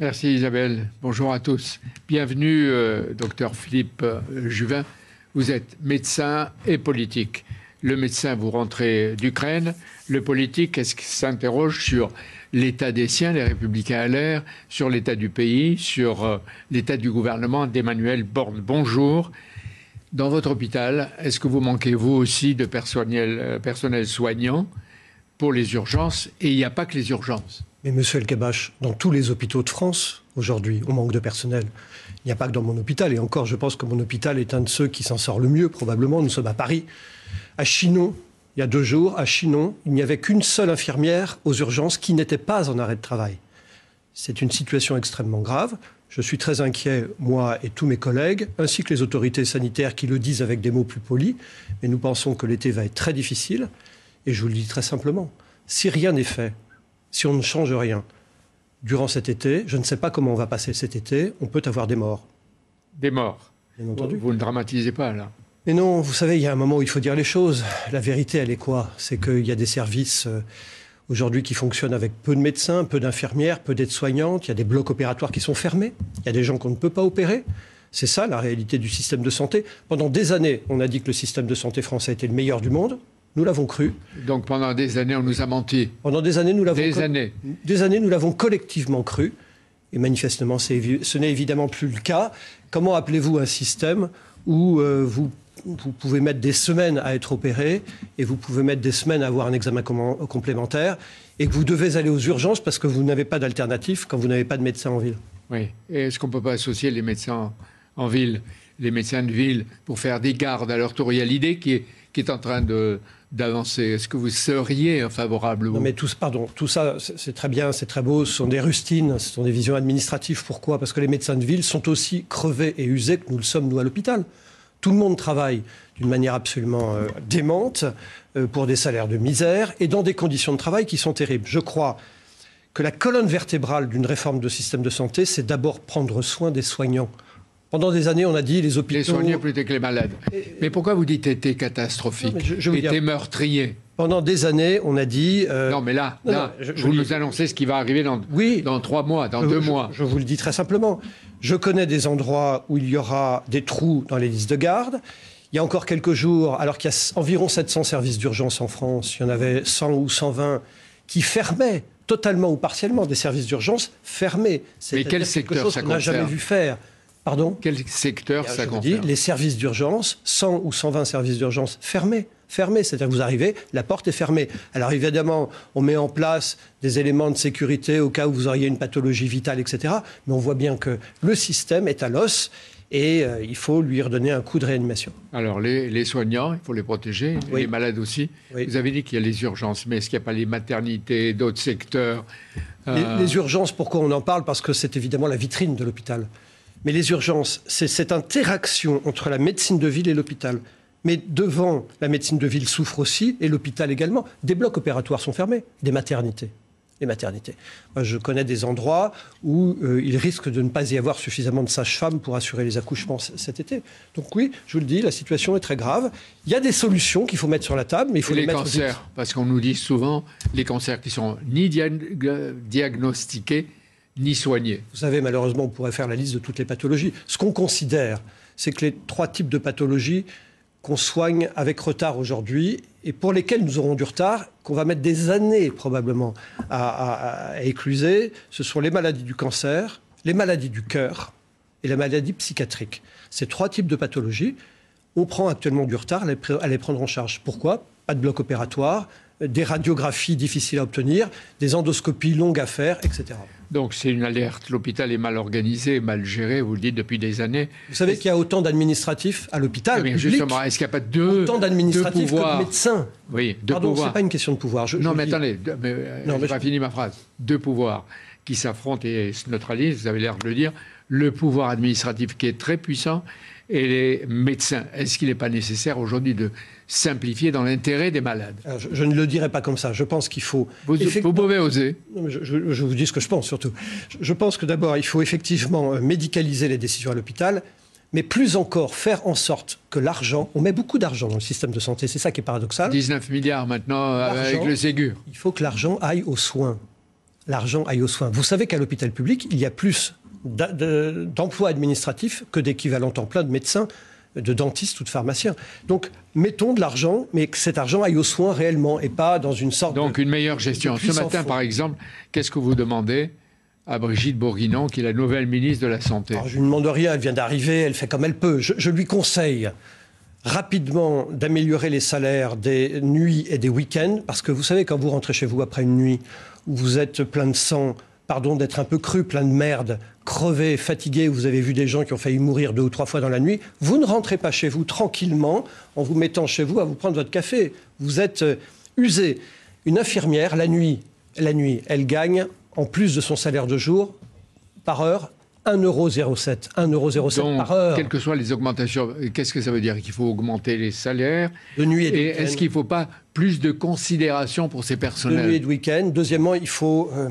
Merci Isabelle. Bonjour à tous. Bienvenue, euh, docteur Philippe euh, Juvin. Vous êtes médecin et politique. Le médecin, vous rentrez d'Ukraine. Le politique, est-ce qu'il s'interroge sur l'état des siens, les républicains à l'air, sur l'état du pays, sur euh, l'état du gouvernement d'Emmanuel Borne? Bonjour. Dans votre hôpital, est-ce que vous manquez, vous aussi, de personnel, personnel soignant pour les urgences? Et il n'y a pas que les urgences. Mais monsieur El Kabash, dans tous les hôpitaux de France, aujourd'hui, on manque de personnel. Il n'y a pas que dans mon hôpital. Et encore, je pense que mon hôpital est un de ceux qui s'en sort le mieux, probablement. Nous sommes à Paris. À Chinon, il y a deux jours, à Chinon, il n'y avait qu'une seule infirmière aux urgences qui n'était pas en arrêt de travail. C'est une situation extrêmement grave. Je suis très inquiet, moi et tous mes collègues, ainsi que les autorités sanitaires qui le disent avec des mots plus polis. Mais nous pensons que l'été va être très difficile. Et je vous le dis très simplement, si rien n'est fait, si on ne change rien, durant cet été, je ne sais pas comment on va passer cet été, on peut avoir des morts. Des morts Bien entendu. Vous, vous ne dramatisez pas, là Mais non, vous savez, il y a un moment où il faut dire les choses. La vérité, elle est quoi? C'est qu'il y a des services euh, aujourd'hui qui fonctionnent avec peu de médecins, peu d'infirmières, peu d'aides-soignantes. Il y a des blocs opératoires qui sont fermés. Il y a des gens qu'on ne peut pas opérer. C'est ça la réalité du système de santé. Pendant des années, on a dit que le système de santé français était le meilleur du monde. Nous l'avons cru. Donc pendant des années, on nous a menti. Pendant des années, nous l'avons Des années. Des années, nous l'avons collectivement cru. Et manifestement, ce n'est évidemment plus le cas. Comment appelez-vous un système où euh, vous, vous pouvez mettre des semaines à être opéré et vous pouvez mettre des semaines à avoir un examen complémentaire et que vous devez aller aux urgences parce que vous n'avez pas d'alternative quand vous n'avez pas de médecin en ville? Oui. Et est-ce qu'on ne peut pas associer les médecins en, en ville, les médecins de ville, pour faire des gardes à leur tour Il y a l'idée qui est, qui est en train de- d'avancer. Est-ce que vous seriez favorable Non, mais tout, pardon, tout ça, c'est c'est très bien, c'est très beau. Ce sont des rustines, ce sont des visions administratives. Pourquoi? Parce que les médecins de ville sont aussi crevés et usés que nous le sommes, nous, à l'hôpital. Tout le monde travaille d'une manière absolument euh, démente, euh, pour des salaires de misère et dans des conditions de travail qui sont terribles. Je crois que la colonne vertébrale d'une réforme de système de santé, c'est d'abord prendre soin des soignants. Pendant des années, on a dit les hôpitaux. Les soignés plutôt que les malades. Mais pourquoi vous dites été catastrophique Non, mais je- je Été dire- meurtrier Pendant des années, on a dit. euh, Non, mais là, non, là non, je- je vous nous annoncez ce qui va arriver dans, Oui. dans trois mois, dans Je- deux je- mois. Je vous le dis très simplement. Je connais des endroits où il y aura des trous dans les listes de garde. Il y a encore quelques jours, alors qu'il y a environ 700 services d'urgence en France, il y en avait 100 ou 120 qui fermaient totalement ou partiellement des services d'urgence fermés. C'est-à-dire quel secteur chose ça qu'on n'a jamais vu faire. Pardon Quel secteur ça vous dis, concerne les services d'urgence, 100 ou 120 services d'urgence fermés. Fermés, c'est-à-dire que vous arrivez, la porte est fermée. Alors évidemment, on met en place des éléments de sécurité au cas où vous auriez une pathologie vitale, etc. Mais on voit bien que le système est à l'os et euh, il faut lui redonner un coup de réanimation. Alors, les, les soignants, il faut les protéger, Oui. les malades aussi. Oui. Vous avez dit qu'il y a les urgences, mais est-ce qu'il n'y a pas les maternités, d'autres secteurs Les, Euh, les urgences, pourquoi on en parle? Parce que c'est évidemment la vitrine de l'hôpital. Mais les urgences, c'est cette interaction entre la médecine de ville et l'hôpital. Mais devant, la médecine de ville souffre aussi, et l'hôpital également. Des blocs opératoires sont fermés, des maternités. Les maternités. Moi, je connais des endroits où euh, il risque de ne pas y avoir suffisamment de sages-femmes pour assurer les accouchements cet été. Donc oui, je vous le dis, la situation est très grave. Il y a des solutions qu'il faut mettre sur la table, mais il faut les, les mettre cancers, parce qu'on nous dit souvent les cancers qui sont ni dia- diagnostiqués ni soignés. Vous savez, malheureusement, on pourrait faire la liste de toutes les pathologies. Ce qu'on considère, c'est que les trois types de pathologies qu'on soigne avec retard aujourd'hui et pour lesquelles nous aurons du retard, qu'on va mettre des années probablement à, à- écluser, ce sont les maladies du cancer, les maladies du cœur et la maladie psychiatrique. Ces trois types de pathologies, on prend actuellement du retard à les prendre en charge. Pourquoi? Pas de bloc opératoire, des radiographies difficiles à obtenir, des endoscopies longues à faire, etc. Donc c'est une alerte. L'hôpital est mal organisé, mal géré, vous le dites depuis des années. Vous savez qu'il y a autant d'administratifs à l'hôpital Eh bien, public, justement, est-ce qu'il n'y a pas deux, autant d'administratifs que de médecins. Oui, deux Pardon, pouvoirs. c'est pas une question de pouvoir. Je- Non, je mais dis- attendez, euh, j'ai mais pas je- fini ma phrase. Deux pouvoirs qui s'affrontent et se neutralisent, vous avez l'air de le dire. Le pouvoir administratif qui est très puissant et les médecins. Est-ce qu'il n'est pas nécessaire aujourd'hui de simplifier dans l'intérêt des malades? Alors, je, je ne le dirai pas comme ça. Je pense qu'il faut. vous, pouvez oser. Non, mais je, je- je vous dis ce que je pense surtout. Je, pense que d'abord, il faut effectivement euh, médicaliser les décisions à l'hôpital, mais plus encore faire en sorte que l'argent, on met beaucoup d'argent dans le système de santé, c'est ça qui est paradoxal. 19 milliards maintenant euh, avec le Ségur. Il faut que l'argent aille aux soins. l'argent aille aux soins. Vous savez qu'à l'hôpital public, il y a plus d'emplois administratifs que d'équivalents temps plein de médecins, de dentistes ou de pharmaciens. Donc, mettons de l'argent, mais que cet argent aille aux soins réellement et pas dans une sorte Donc, une meilleure gestion. Ce matin, par exemple, qu'est-ce que vous demandez à Brigitte Bourguignon, qui est la nouvelle ministre de la Santé? Je ne lui demande rien, elle vient d'arriver, elle fait comme elle peut. je lui conseille rapidement d'améliorer les salaires des nuits et des week-ends, parce que vous savez, quand vous rentrez chez vous après une nuit où vous êtes plein de sang, pardon d'être un peu cru, plein de merde, crevé, fatigué, vous avez vu des gens qui ont failli mourir deux ou trois fois dans la nuit, vous ne rentrez pas chez vous tranquillement en vous mettant chez vous à vous prendre votre café. Vous êtes euh, usé. Une infirmière, la nuit, la nuit, elle gagne, en plus de son salaire de jour, par heure, 1,07 1,07 par heure. Quelles que soient les augmentations, qu'est-ce que ça veut dire? Qu'il faut augmenter les salaires De nuit et de Et est-ce qu'il ne faut pas plus de considération pour ces personnels De nuit et de week-end. Deuxièmement, il faut euh,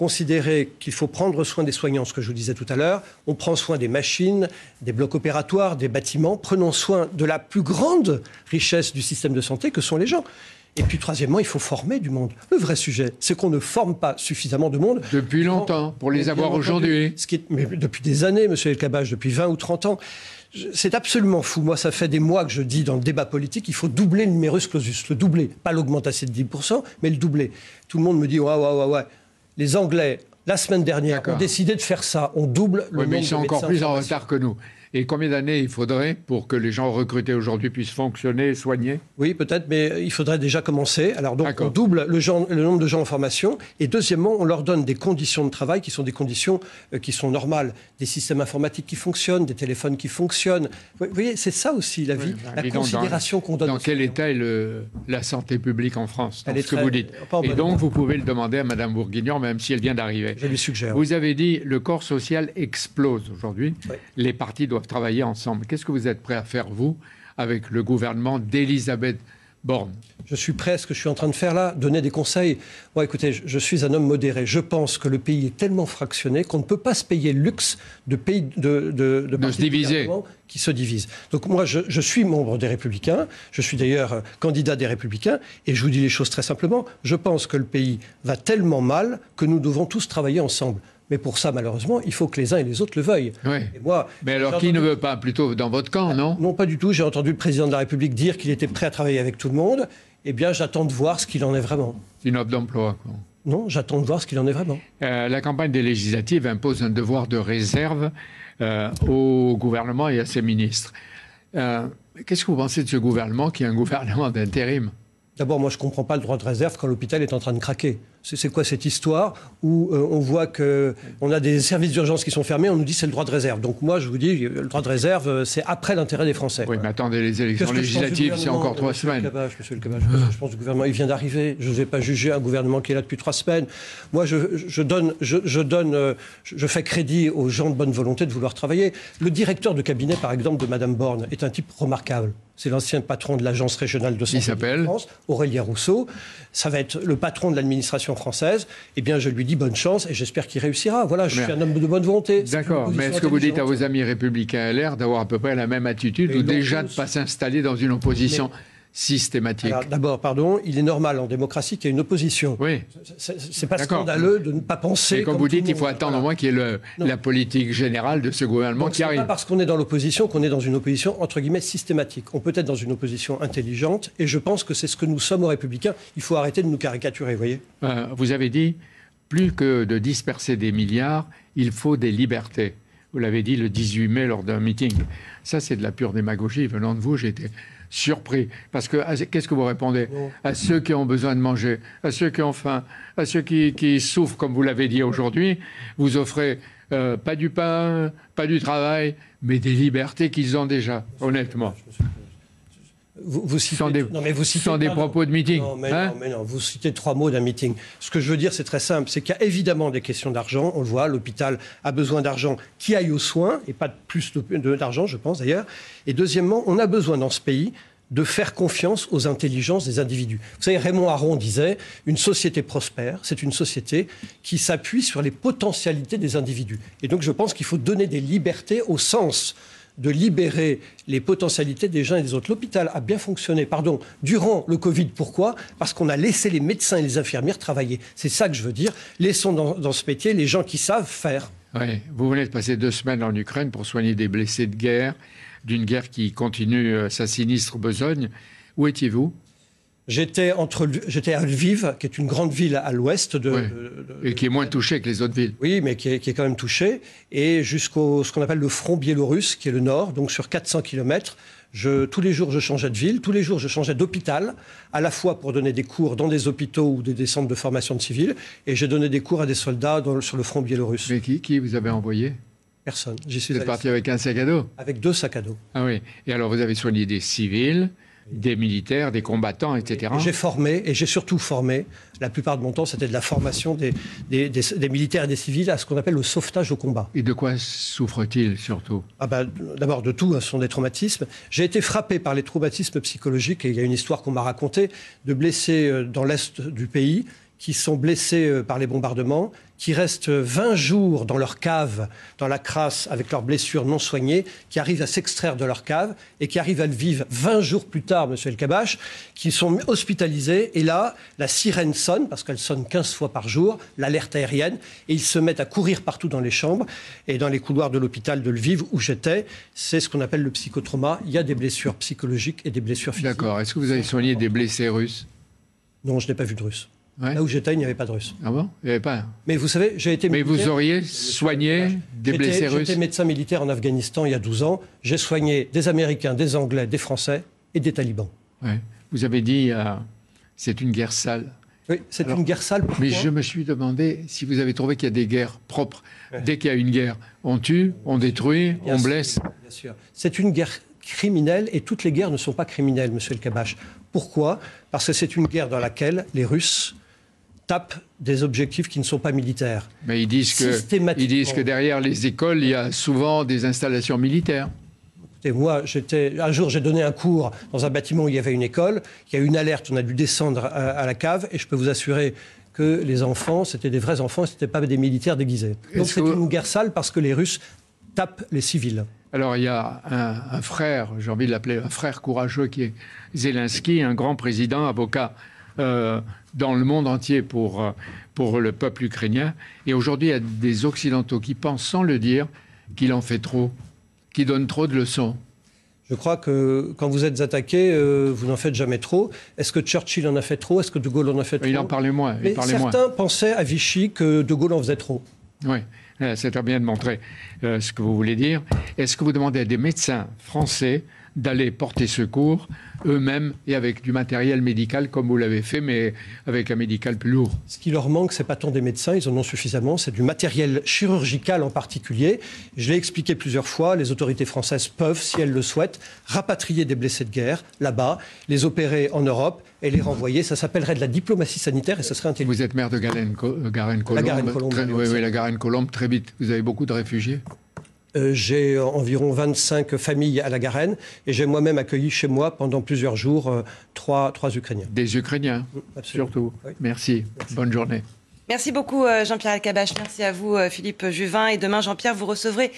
considérer qu'il faut prendre soin des soignants, ce que je vous disais tout à l'heure. On prend soin des machines, des blocs opératoires, des bâtiments. Prenons soin de la plus grande richesse du système de santé que sont les gens. Et puis, troisièmement, il faut former du monde. Le vrai sujet, c'est qu'on ne forme pas suffisamment de monde. Depuis longtemps, pour les avoir aujourd'hui. Mais depuis des années, monsieur Elkabach, depuis 20 ou 30 ans. C'est absolument fou. Moi, ça fait des mois que je dis dans le débat politique, il faut doubler le numerus clausus, le doubler. Pas l'augmentation de 10%, mais le doubler. Tout le monde me dit, ouais, ouais, ouais, ouais. Les Anglais, la semaine dernière, ont décidé de faire ça. On double le oui, mais ils sont encore plus en retard que nous. Et combien d'années il faudrait pour que les gens recrutés aujourd'hui puissent fonctionner, soigner? Oui, peut-être, mais il faudrait déjà commencer. Alors donc on double le, nombre de gens en formation. Et deuxièmement, on leur donne des conditions de travail qui sont des conditions euh, qui sont normales. Des systèmes informatiques qui fonctionnent, des téléphones qui fonctionnent. Vous voyez, c'est ça aussi la vie, la considération qu'on donne. Dans quel état est le, la santé publique en France C'est ce que vous dites. Et donc vous pouvez le demander à Mme Bourguignon, même si elle vient d'arriver. Je lui suggère. Vous avez dit le corps social explose aujourd'hui. Les partis doivent travailler ensemble. Qu'est-ce que vous êtes prêt à faire, vous, avec le gouvernement d'Elisabeth Borne? Je suis prêt à ce que je suis en train de faire là, donner des conseils. Moi, écoutez, je, suis un homme modéré. Je pense que le pays est tellement fractionné qu'on ne peut pas se payer le luxe de pays de, de, de, se diviser. qui se divisent. Donc moi, je, je suis membre des Républicains. Je suis d'ailleurs euh, candidat des Républicains. Et je vous dis les choses très simplement. Je pense que le pays va tellement mal que nous devons tous travailler ensemble. Mais pour ça, malheureusement, il faut que les uns et les autres le veuillent. moi, Mais alors, qui ne veut pas Plutôt dans votre camp, non? Non, pas du tout. J'ai entendu le président de la République dire qu'il était prêt à travailler avec tout le monde. Eh bien, j'attends de voir ce qu'il en est vraiment. Une offre d'emploi, Non, j'attends de voir ce qu'il en est vraiment. Euh, la campagne des législatives impose un devoir de réserve euh, au gouvernement et à ses ministres. Euh, qu'est-ce que vous pensez de ce gouvernement qui est un gouvernement d'intérim? D'abord, moi, je ne comprends pas le droit de réserve quand l'hôpital est en train de craquer. C'est quoi cette histoire où euh, on voit qu'on a des services d'urgence qui sont fermés, on nous dit c'est le droit de réserve. Donc moi, je vous dis, le droit de réserve, euh, c'est après l'intérêt des Français. Oui, mais attendez, les élections législatives, c'est encore trois semaines. monsieur le je pense que le gouvernement, il vient d'arriver. Je ne vais pas juger un gouvernement qui est là depuis trois semaines. Moi, je, donne, je, donne, euh, je fais crédit aux gens de bonne volonté de vouloir travailler. Le directeur de cabinet, par exemple, de Madame Borne, est un type remarquable. C'est l'ancien patron de l'agence régionale de santé de France, Aurélien Rousseau. Ça va être le patron de l'administration française. Eh bien, je lui dis bonne chance et j'espère qu'il réussira. Voilà, je suis un homme de bonne volonté. D'accord, mais est-ce que vous dites à vos amis républicains LR d'avoir à peu près la même attitude ou déjà de ne pas s'installer dans une opposition systématique. D'abord, pardon, il est normal en démocratie qu'il y ait une opposition. Oui. C'est pas scandaleux de ne pas penser. Et comme, vous dites, il faut attendre au moins qu'il y ait la politique générale de ce gouvernement qui arrive. pas parce qu'on est dans l'opposition qu'on est dans une opposition entre guillemets systématique. On peut être dans une opposition intelligente, et je pense que c'est ce que nous sommes aux Républicains. Il faut arrêter de nous caricaturer, voyez. Euh, vous avez dit plus que de disperser des milliards, il faut des libertés. Vous l'avez dit le 18 mai lors d'un meeting. Ça, c'est de la pure démagogie. Venant de vous, j'étais surpris. Parce que qu'est-ce que vous répondez À ceux qui ont besoin de manger, à ceux qui ont faim, à ceux qui, souffrent, comme vous l'avez dit aujourd'hui, vous offrez euh, pas du pain, pas du travail, mais des libertés qu'ils ont déjà, honnêtement. Vous, vous citez, des, non, mais vous citez, des propos de meeting. Non mais, hein non, mais non, vous citez trois mots d'un meeting. Ce que je veux dire, c'est très simple. C'est qu'il y a évidemment des questions d'argent. On le voit, l'hôpital a besoin d'argent qui aille aux soins, et pas de plus d'argent, je pense d'ailleurs. Et deuxièmement, on a besoin dans ce pays de faire confiance aux intelligences des individus. Vous savez, Raymond Aron disait, une société prospère, c'est une société qui s'appuie sur les potentialités des individus. Et donc je pense qu'il faut donner des libertés au sens de libérer les potentialités des gens et des autres. L'hôpital a bien fonctionné, pardon, durant le Covid. Pourquoi? Parce qu'on a laissé les médecins et les infirmières travailler. C'est ça que je veux dire. Laissons dans, dans ce métier les gens qui savent faire. Oui, vous venez de passer deux semaines en Ukraine pour soigner des blessés de guerre, d'une guerre qui continue euh, sa sinistre besogne. Où étiez-vous? J'étais entre, j'étais à Lviv, qui est une grande ville à l'ouest de, Ouais. de- de- Et qui est moins touché que les autres villes. Oui, mais qui est, qui est quand même touché. Et jusqu'au ce qu'on appelle le front biélorusse, qui est le nord, donc sur 400 km. Je, tous les jours, je changeais de ville. Tous les jours, je changeais d'hôpital, à la fois pour donner des cours dans des hôpitaux ou des, des centres de formation de civils. Et j'ai donné des cours à des soldats dans sur le front biélorusse. Mais qui, qui vous avez envoyé? Personne. J'y suis Vous êtes parti avec un sac à dos? Avec deux sacs à dos. Ah oui. Et alors vous avez soigné des civils, des militaires, des combattants, etc. Et J'ai formé, et j'ai surtout formé, la plupart de mon temps, c'était de la formation des, des- des- des militaires et des civils à ce qu'on appelle le sauvetage au combat. Et de quoi souffre-t-il surtout? Ah bah, D'abord de tout, hein, ce sont des traumatismes. J'ai été frappé par les traumatismes psychologiques, et il y a une histoire qu'on m'a racontée, de blessés euh, dans l'Est du pays qui sont blessés euh, par les bombardements, qui restent 20 jours dans leur cave, dans la crasse, avec leurs blessures non soignées, qui arrivent à s'extraire de leur cave et qui arrivent à le vivre 20 jours plus tard, monsieur El Kabash, qui sont hospitalisés. Et là, la sirène sonne, parce qu'elle sonne 15 fois par jour, l'alerte aérienne, et ils se mettent à courir partout dans les chambres et dans les couloirs de l'hôpital de Lviv où j'étais. C'est ce qu'on appelle le psychotrauma. Il y a des blessures psychologiques et des blessures physiques. D'accord. Est-ce que vous avez soigné des blessés russes? Non, je n'ai pas vu de Russes. Ouais. Là où j'étais, il n'y avait pas de Russes. Ah bon? Il n'y avait pas. Mais vous savez, j'ai été Mais vous auriez soigné des blessés russes? J'étais médecin militaire en Afghanistan il y a 12 ans. J'ai soigné des Américains, des Anglais, des Français et des talibans. Ouais. Vous avez dit euh, c'est une guerre sale. Oui, c'est une guerre sale. Pourquoi? Mais je me suis demandé si vous avez trouvé qu'il y a des guerres propres. Dès qu'il y a une guerre, on tue, on détruit, Bien on sûr, blesse. Bien sûr. C'est une guerre criminelle et toutes les guerres ne sont pas criminelles, monsieur El Kabash. Pourquoi? Parce que c'est une guerre dans laquelle les Russes tapent des objectifs qui ne sont pas militaires. Mais ils disent, que, Systématiquement. ils disent que derrière les écoles, il y a souvent des installations militaires. Et moi, j'étais un jour, j'ai donné un cours dans un bâtiment où il y avait une école. Il y a eu une alerte, on a dû descendre à, à la cave, et je peux vous assurer que les enfants, c'était des vrais enfants, ce n'étaient pas des militaires déguisés. Donc c'est vous- une guerre sale parce que les Russes tapent les civils. Alors il y a un, un frère, j'ai envie de l'appeler un frère courageux qui est Zelensky, un grand président, avocat euh, dans le monde entier pour, euh, pour le peuple ukrainien. Et aujourd'hui, il y a des Occidentaux qui pensent, sans le dire, qu'il en fait trop, qu'il donne trop de leçons. Je crois que quand vous êtes attaqué, euh, vous n'en faites jamais trop. Est-ce que Churchill en a fait trop? Est-ce que De Gaulle en a fait trop? Il en parlait moins. il Mais parlait moins. certains pensaient à Vichy que De Gaulle en faisait trop. Oui, c'est très bien de montrer euh, ce que vous voulez dire. Est-ce que vous demandez à des médecins français d'aller porter secours eux-mêmes et avec du matériel médical comme vous l'avez fait, mais avec un médical plus lourd Ce qui leur manque, c'est pas tant des médecins, ils en ont suffisamment, c'est du matériel chirurgical en particulier. Je l'ai expliqué plusieurs fois, les autorités françaises peuvent, si elles le souhaitent, rapatrier des blessés de guerre là-bas, les opérer en Europe et les renvoyer. Ça s'appellerait de la diplomatie sanitaire et ce serait intelligent. Vous êtes maire de Garenne-Colombe. Garenne-Colombe. Garenne-Colombe, Très- oui, oui, la Garenne-Colombe, très vite. Vous avez beaucoup de réfugiés Euh, j'ai euh, environ 25 familles à la Garenne et j'ai moi-même accueilli chez moi pendant plusieurs jours euh, trois, trois Ukrainiens. Des Ukrainiens, Absolument. surtout. Oui. Merci. Bonne journée. Merci beaucoup Jean-Pierre Alcabache, merci à vous Philippe Juvin. Et demain Jean-Pierre, vous recevrez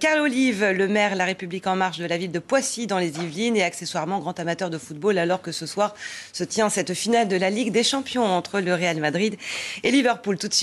Carl Olive, le maire La République En Marche de la ville de Poissy dans les Yvelines et accessoirement grand amateur de football alors que ce soir se tient cette finale de la Ligue des Champions entre le Real Madrid et Liverpool. Tout de suite.